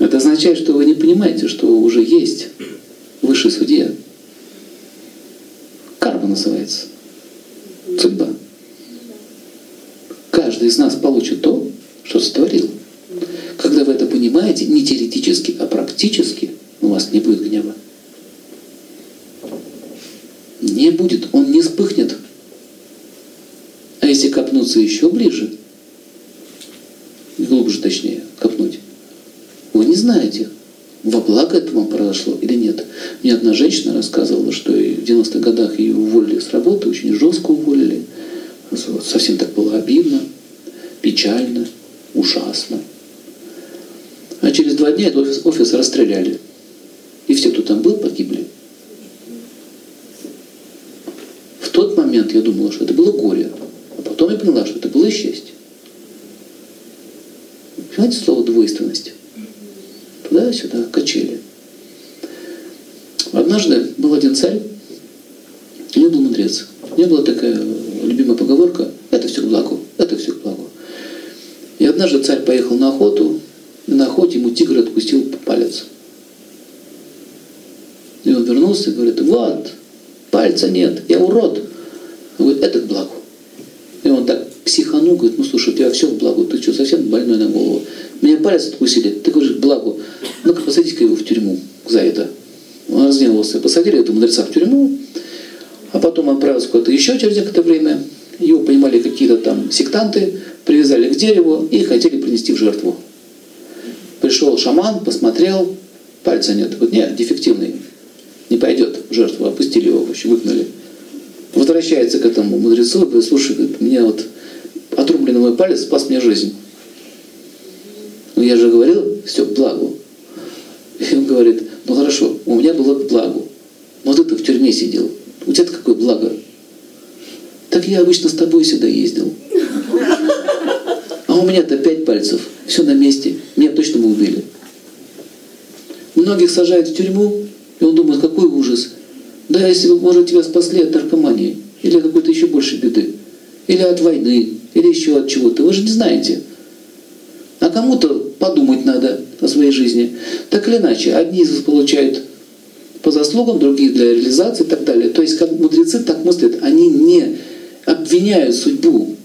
Это означает, что вы не понимаете, что уже есть высший судья. Карма называется. Судьба. Каждый из нас получит то, что сотворил. Когда вы это понимаете, не теоретически, а практически, у вас не будет гнева. Не будет, он не вспыхнет. А если копнуться еще ближе, глубже точнее, знаете, во благо это вам произошло или нет. Мне одна женщина рассказывала, что в 90-х годах ее уволили с работы, очень жестко уволили. Совсем так было обидно, печально, ужасно. А через два дня этот офис, офис расстреляли. И все, кто там был, погибли. В тот момент я думала, что это было горе. А потом я поняла, что это было счастье. Понимаете слово двойственность? Туда-сюда, качели. Однажды был один царь, него был мудрец. У него была такая любимая поговорка «это все к благу, это все к благу». И однажды царь поехал на охоту, и на охоте ему тигр откусил палец. И он вернулся и говорит, вот, пальца нет, я урод. Он говорит, это к благу. И он так психанул, говорит, ну слушай, у тебя все в благу, ты что, совсем больной на голову? Меня палец откусили, ты говоришь, к благу. Ну-ка, посадите-ка его в тюрьму за это. Он разгневался, посадили этого мудреца в тюрьму, а потом отправился куда-то еще через некоторое время. Его поймали какие-то там сектанты, привязали к дереву и хотели принести в жертву. Пришел шаман, посмотрел, пальца нет. Вот нет, дефективный. Не пойдет в жертву. Опустили его, вообще выгнали. Возвращается к этому мудрецу говорит, слушай, говорит, мне вот отрубленный мой палец спас мне жизнь. Ну я же говорил, все к благу. Говорит, ну хорошо, у меня было к благу. Но ты-то в тюрьме сидел. У тебя-то какое благо? Так я обычно с тобой сюда ездил. А у меня-то пять пальцев. Все на месте. Меня точно бы убили. Многих сажают в тюрьму, и он думает, какой ужас. Да, если вы, может, тебя спасли от наркомании, или какой-то еще большей беды, или от войны, или еще от чего-то. Вы же не знаете. А кому-то подумать надо о своей жизни. Так или иначе, одни из вас получают по заслугам, другие для реализации и так далее. То есть как мудрецы так мыслят, они не обвиняют судьбу